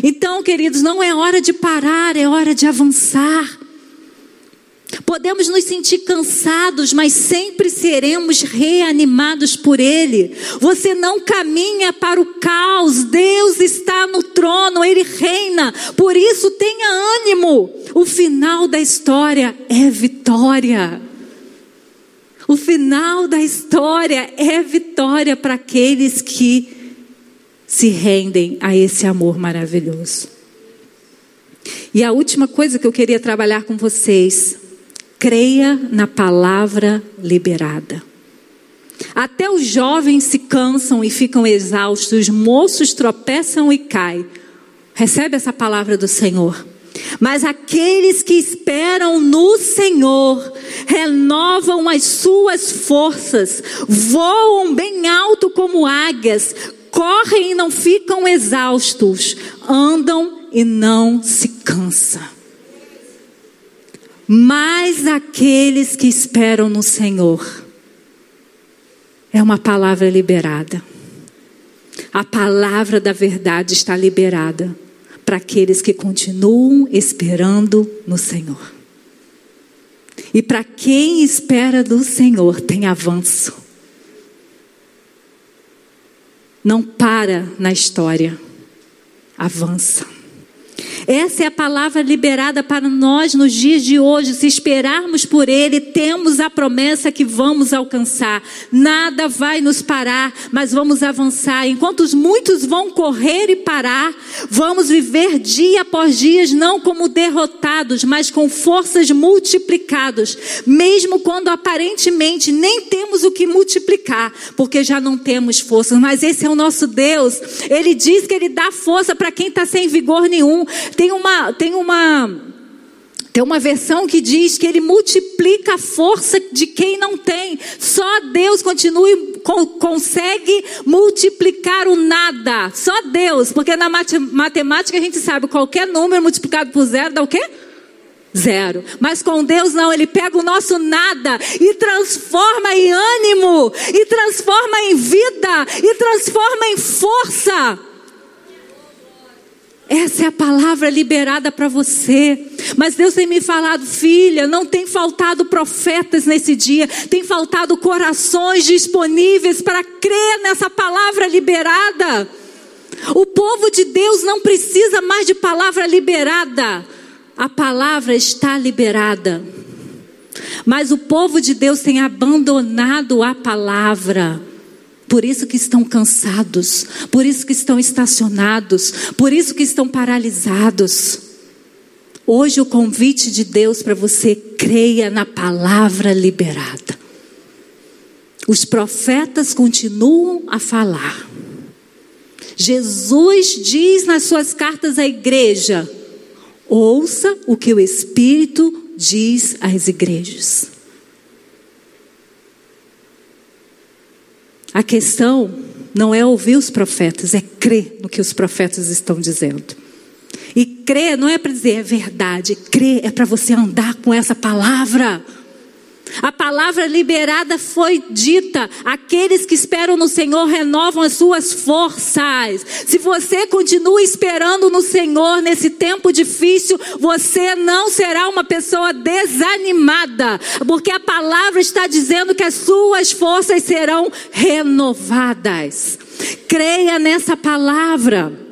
Então, queridos, não é hora de parar, é hora de avançar. Podemos nos sentir cansados, mas sempre seremos reanimados por Ele. Você não caminha para o caos, Deus está no trono, Ele reina. Por isso, tenha ânimo. O final da história é vitória. O final da história é vitória para aqueles que se rendem a esse amor maravilhoso. E a última coisa que eu queria trabalhar com vocês creia na palavra liberada. Até os jovens se cansam e ficam exaustos, os moços tropeçam e caem. Recebe essa palavra do Senhor. Mas aqueles que esperam no Senhor renovam as suas forças, voam bem alto como águias, correm e não ficam exaustos, andam e não se cansam mas aqueles que esperam no Senhor. É uma palavra liberada. A palavra da verdade está liberada para aqueles que continuam esperando no Senhor. E para quem espera do Senhor tem avanço. Não para na história, avança. Essa é a palavra liberada para nós nos dias de hoje. Se esperarmos por Ele, temos a promessa que vamos alcançar. Nada vai nos parar, mas vamos avançar. Enquanto muitos vão correr e parar, vamos viver dia após dia, não como derrotados, mas com forças multiplicadas. Mesmo quando aparentemente nem temos o que multiplicar, porque já não temos forças. Mas esse é o nosso Deus. Ele diz que Ele dá força para quem está sem vigor nenhum. Tem uma, tem uma, tem uma versão que diz que ele multiplica a força de quem não tem. Só Deus continue, consegue multiplicar o nada. Só Deus. Porque na matemática a gente sabe qualquer número multiplicado por zero dá o quê? Zero. Mas com Deus não, Ele pega o nosso nada e transforma em ânimo, e transforma em vida, e transforma em força. Essa é a palavra liberada para você. Mas Deus tem me falado, filha, não tem faltado profetas nesse dia, tem faltado corações disponíveis para crer nessa palavra liberada. O povo de Deus não precisa mais de palavra liberada. A palavra está liberada. Mas o povo de Deus tem abandonado a palavra. Por isso que estão cansados, por isso que estão estacionados, por isso que estão paralisados. Hoje o convite de Deus para você creia na palavra liberada. Os profetas continuam a falar. Jesus diz nas suas cartas à igreja: ouça o que o Espírito diz às igrejas. A questão não é ouvir os profetas, é crer no que os profetas estão dizendo. E crer não é para dizer é verdade, crer é para você andar com essa palavra. A palavra liberada foi dita: aqueles que esperam no Senhor renovam as suas forças. Se você continua esperando no Senhor nesse tempo difícil, você não será uma pessoa desanimada, porque a palavra está dizendo que as suas forças serão renovadas. Creia nessa palavra.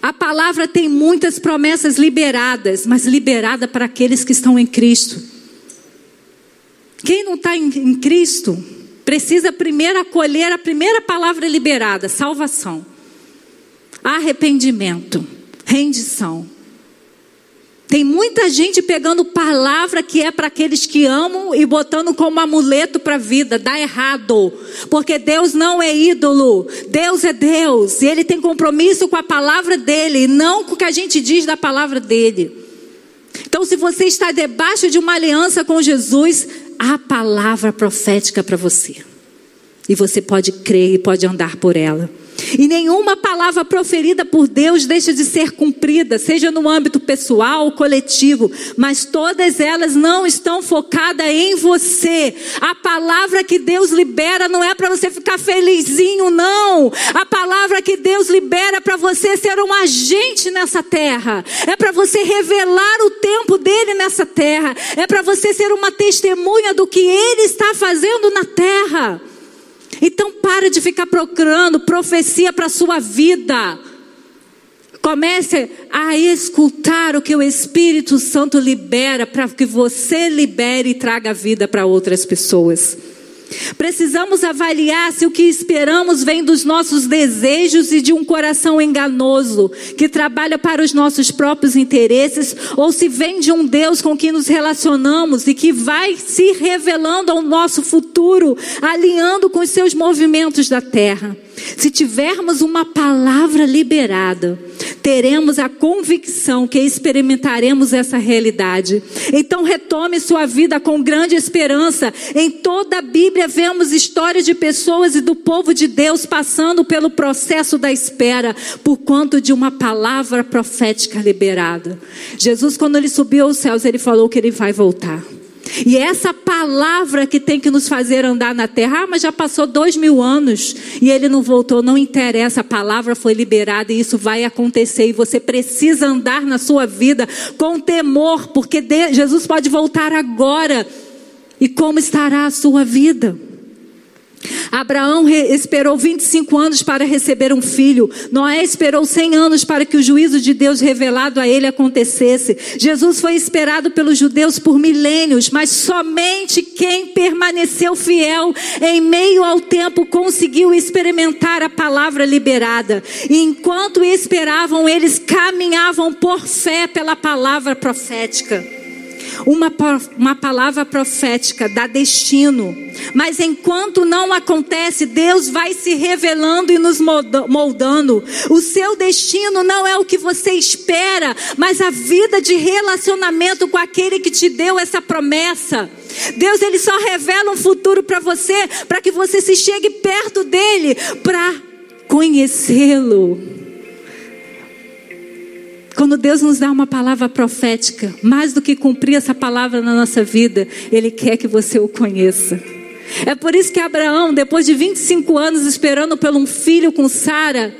A palavra tem muitas promessas liberadas, mas liberada para aqueles que estão em Cristo. Quem não está em, em Cristo precisa primeiro acolher a primeira palavra liberada: salvação, arrependimento, rendição. Tem muita gente pegando palavra que é para aqueles que amam e botando como amuleto para a vida. Dá errado. Porque Deus não é ídolo. Deus é Deus. E Ele tem compromisso com a palavra dele, não com o que a gente diz da palavra dele. Então, se você está debaixo de uma aliança com Jesus, há palavra profética para você. E você pode crer e pode andar por ela. E nenhuma palavra proferida por Deus deixa de ser cumprida, seja no âmbito pessoal ou coletivo, mas todas elas não estão focadas em você. A palavra que Deus libera não é para você ficar felizinho, não. A palavra que Deus libera é para você ser um agente nessa terra, é para você revelar o tempo dele nessa terra, é para você ser uma testemunha do que ele está fazendo na terra. Então para de ficar procurando profecia para a sua vida. Comece a escutar o que o Espírito Santo libera para que você libere e traga vida para outras pessoas. Precisamos avaliar se o que esperamos vem dos nossos desejos e de um coração enganoso, que trabalha para os nossos próprios interesses, ou se vem de um Deus com quem nos relacionamos e que vai se revelando ao nosso futuro, alinhando com os seus movimentos da terra. Se tivermos uma palavra liberada, teremos a convicção que experimentaremos essa realidade. Então retome sua vida com grande esperança. Em toda a Bíblia vemos histórias de pessoas e do povo de Deus passando pelo processo da espera por conta de uma palavra profética liberada. Jesus, quando ele subiu aos céus, ele falou que ele vai voltar. E é essa palavra que tem que nos fazer andar na terra. Ah, mas já passou dois mil anos e ele não voltou. Não interessa, a palavra foi liberada e isso vai acontecer. E você precisa andar na sua vida com temor, porque Jesus pode voltar agora. E como estará a sua vida? Abraão esperou 25 anos para receber um filho. Noé esperou 100 anos para que o juízo de Deus revelado a ele acontecesse. Jesus foi esperado pelos judeus por milênios, mas somente quem permaneceu fiel em meio ao tempo conseguiu experimentar a palavra liberada. E enquanto esperavam, eles caminhavam por fé pela palavra profética. Uma, uma palavra profética dá destino. Mas enquanto não acontece, Deus vai se revelando e nos moldando. O seu destino não é o que você espera, mas a vida de relacionamento com aquele que te deu essa promessa. Deus ele só revela um futuro para você, para que você se chegue perto dele, para conhecê-lo. Quando Deus nos dá uma palavra profética, mais do que cumprir essa palavra na nossa vida, Ele quer que você o conheça. É por isso que Abraão, depois de 25 anos esperando por um filho com Sara,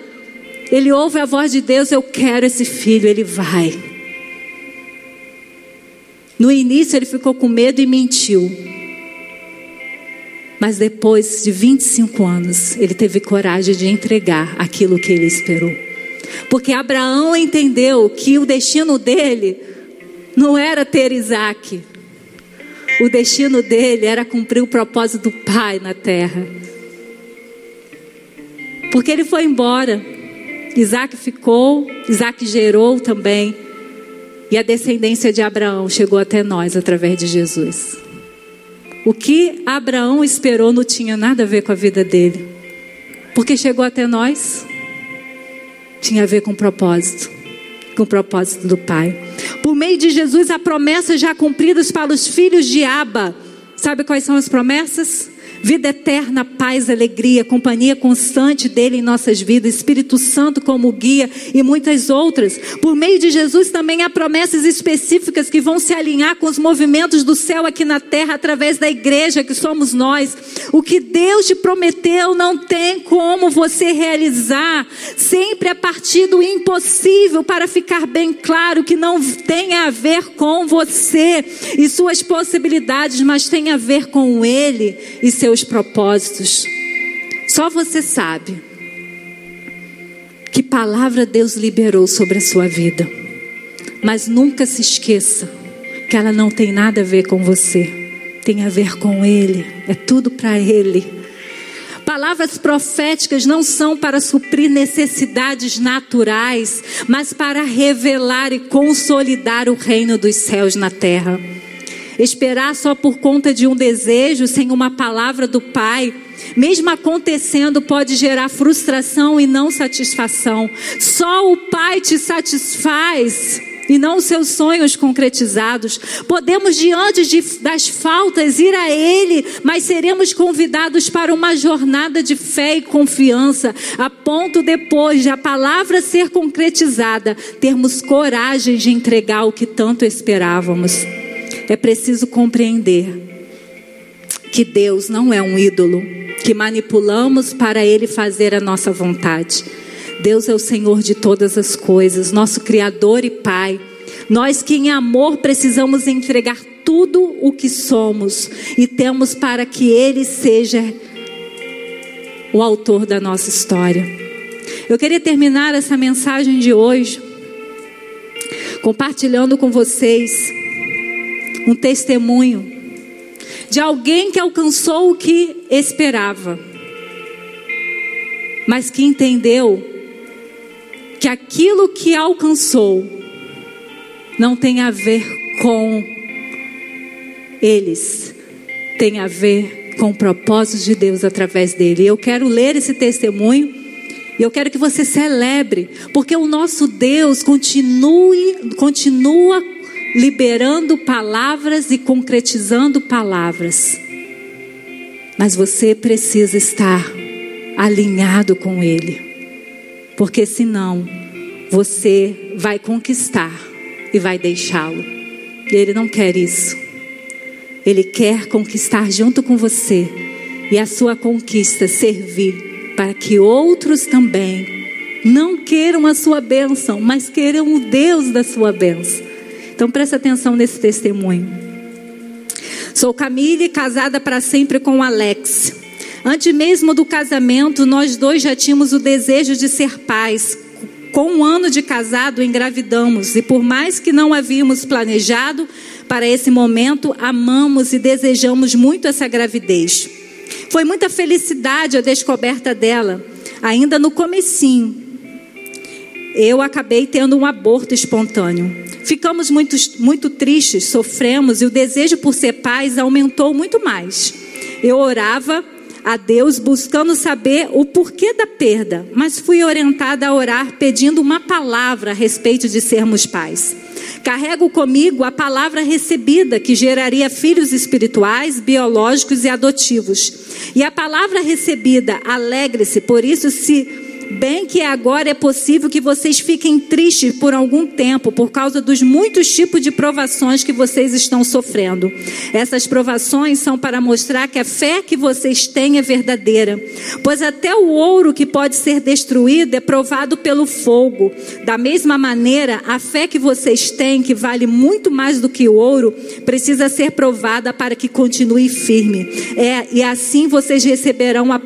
ele ouve a voz de Deus: Eu quero esse filho, ele vai. No início ele ficou com medo e mentiu. Mas depois de 25 anos, ele teve coragem de entregar aquilo que ele esperou. Porque Abraão entendeu que o destino dele não era ter Isaac. O destino dele era cumprir o propósito do pai na terra. Porque ele foi embora. Isaac ficou, Isaac gerou também. E a descendência de Abraão chegou até nós através de Jesus. O que Abraão esperou não tinha nada a ver com a vida dele. Porque chegou até nós tinha a ver com propósito, com o propósito do Pai. Por meio de Jesus, há promessas já cumpridas para os filhos de Abba. Sabe quais são as promessas? Vida eterna, paz, alegria, companhia constante dele em nossas vidas, Espírito Santo como guia e muitas outras. Por meio de Jesus também há promessas específicas que vão se alinhar com os movimentos do céu aqui na terra através da igreja que somos nós. O que Deus te prometeu não tem como você realizar, sempre a partir do impossível para ficar bem claro que não tem a ver com você e suas possibilidades, mas tem a ver com ele e seu seus propósitos. Só você sabe que palavra Deus liberou sobre a sua vida. Mas nunca se esqueça que ela não tem nada a ver com você. tem a ver com Ele, é tudo para Ele. Palavras proféticas não são para suprir necessidades naturais, mas para revelar e consolidar o reino dos céus na terra. Esperar só por conta de um desejo, sem uma palavra do Pai, mesmo acontecendo, pode gerar frustração e não satisfação. Só o Pai te satisfaz e não os seus sonhos concretizados. Podemos, diante de, das faltas, ir a Ele, mas seremos convidados para uma jornada de fé e confiança, a ponto depois de a palavra ser concretizada, termos coragem de entregar o que tanto esperávamos. É preciso compreender que Deus não é um ídolo que manipulamos para Ele fazer a nossa vontade. Deus é o Senhor de todas as coisas, nosso Criador e Pai. Nós que em amor precisamos entregar tudo o que somos e temos para que Ele seja o autor da nossa história. Eu queria terminar essa mensagem de hoje compartilhando com vocês um testemunho de alguém que alcançou o que esperava, mas que entendeu que aquilo que alcançou não tem a ver com eles, tem a ver com o propósito de Deus através dele. Eu quero ler esse testemunho e eu quero que você celebre, porque o nosso Deus continue, continua liberando palavras e concretizando palavras. Mas você precisa estar alinhado com Ele porque senão você vai conquistar e vai deixá-lo. E ele não quer isso. Ele quer conquistar junto com você e a sua conquista servir para que outros também não queiram a sua bênção, mas queiram o Deus da sua bênção. Então preste atenção nesse testemunho. Sou Camille, casada para sempre com Alex. Antes mesmo do casamento, nós dois já tínhamos o desejo de ser pais. Com um ano de casado, engravidamos, e por mais que não havíamos planejado para esse momento, amamos e desejamos muito essa gravidez. Foi muita felicidade a descoberta dela, ainda no comecinho. Eu acabei tendo um aborto espontâneo. Ficamos muito, muito tristes, sofremos e o desejo por ser pais aumentou muito mais. Eu orava a Deus buscando saber o porquê da perda, mas fui orientada a orar pedindo uma palavra a respeito de sermos pais. Carrego comigo a palavra recebida que geraria filhos espirituais, biológicos e adotivos. E a palavra recebida, alegre-se, por isso se Bem que agora é possível que vocês fiquem tristes por algum tempo por causa dos muitos tipos de provações que vocês estão sofrendo. Essas provações são para mostrar que a fé que vocês têm é verdadeira. Pois até o ouro que pode ser destruído é provado pelo fogo. Da mesma maneira, a fé que vocês têm, que vale muito mais do que o ouro, precisa ser provada para que continue firme. É, e assim vocês receberão a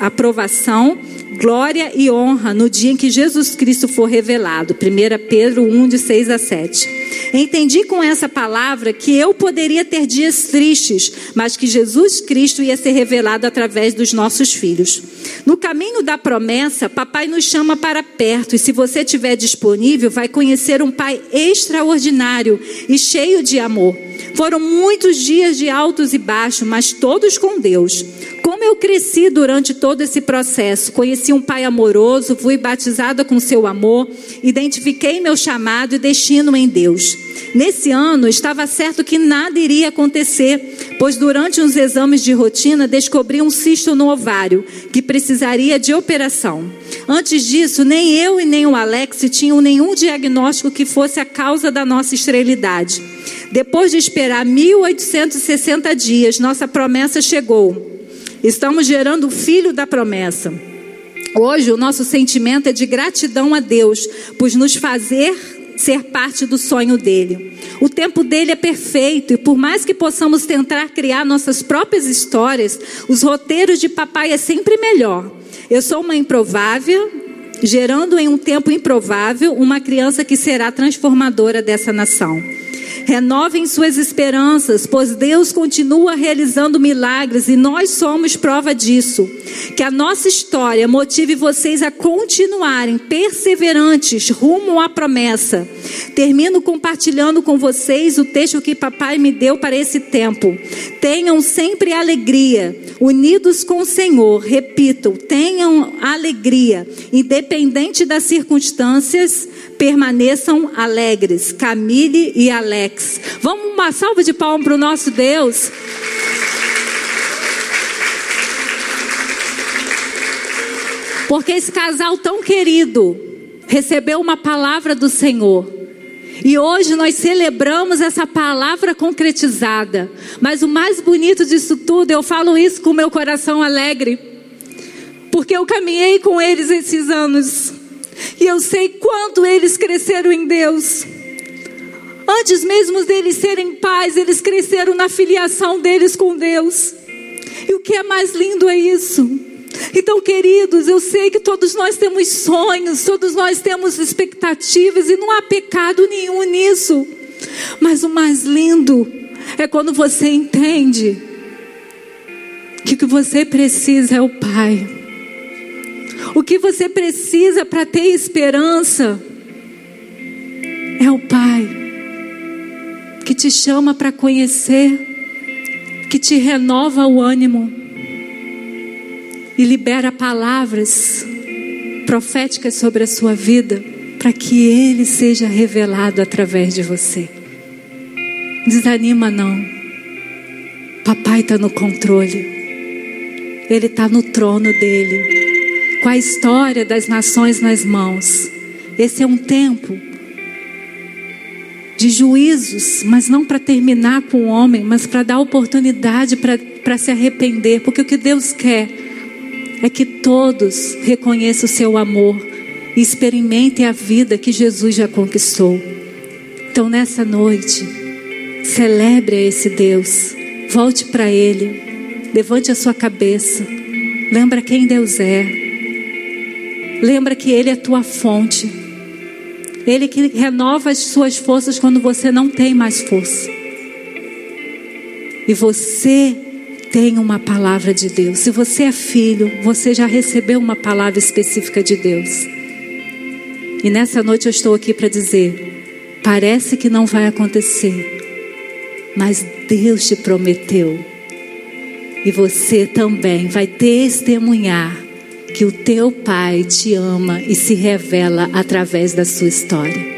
aprovação glória e honra no dia em que Jesus Cristo for revelado. 1 Pedro 1, de 6 a 7. Entendi com essa palavra que eu poderia ter dias tristes, mas que Jesus Cristo ia ser revelado através dos nossos filhos. No caminho da promessa, papai nos chama para perto, e se você estiver disponível, vai conhecer um pai extraordinário e cheio de amor. Foram muitos dias de altos e baixos, mas todos com Deus. Como eu cresci durante todo esse processo, conheci um pai amoroso, fui batizada com seu amor, identifiquei meu chamado e destino em Deus. Nesse ano, estava certo que nada iria acontecer, pois durante uns exames de rotina descobri um cisto no ovário, que precisaria de operação. Antes disso, nem eu e nem o Alex tinham nenhum diagnóstico que fosse a causa da nossa esterilidade. Depois de esperar 1860 dias, nossa promessa chegou. Estamos gerando o filho da promessa. Hoje o nosso sentimento é de gratidão a Deus por nos fazer ser parte do sonho dele. O tempo dele é perfeito e por mais que possamos tentar criar nossas próprias histórias, os roteiros de papai é sempre melhor. Eu sou uma improvável, gerando em um tempo improvável uma criança que será transformadora dessa nação. Renovem suas esperanças, pois Deus continua realizando milagres e nós somos prova disso. Que a nossa história motive vocês a continuarem perseverantes rumo à promessa. Termino compartilhando com vocês o texto que papai me deu para esse tempo. Tenham sempre alegria, unidos com o Senhor. Repito, tenham alegria, independente das circunstâncias permaneçam alegres. Camille e Alex. Vamos uma salva de palmas para o nosso Deus. Porque esse casal tão querido recebeu uma palavra do Senhor. E hoje nós celebramos essa palavra concretizada. Mas o mais bonito disso tudo, eu falo isso com meu coração alegre, porque eu caminhei com eles esses anos. E eu sei quanto eles cresceram em Deus. Antes mesmo deles serem pais, eles cresceram na filiação deles com Deus. E o que é mais lindo é isso. Então, queridos, eu sei que todos nós temos sonhos, todos nós temos expectativas e não há pecado nenhum nisso. Mas o mais lindo é quando você entende que o que você precisa é o Pai. O que você precisa para ter esperança é o Pai que te chama para conhecer, que te renova o ânimo e libera palavras proféticas sobre a sua vida para que Ele seja revelado através de você. Desanima não. Papai está no controle. Ele está no trono dele com a história das nações nas mãos. Esse é um tempo de juízos, mas não para terminar com o homem, mas para dar oportunidade para se arrepender, porque o que Deus quer é que todos reconheçam o seu amor e experimentem a vida que Jesus já conquistou. Então, nessa noite, celebre esse Deus, volte para Ele, levante a sua cabeça, lembra quem Deus é. Lembra que Ele é tua fonte. Ele que renova as suas forças quando você não tem mais força. E você tem uma palavra de Deus. Se você é filho, você já recebeu uma palavra específica de Deus. E nessa noite eu estou aqui para dizer: parece que não vai acontecer, mas Deus te prometeu. E você também vai testemunhar que o teu Pai te ama e se revela através da sua história.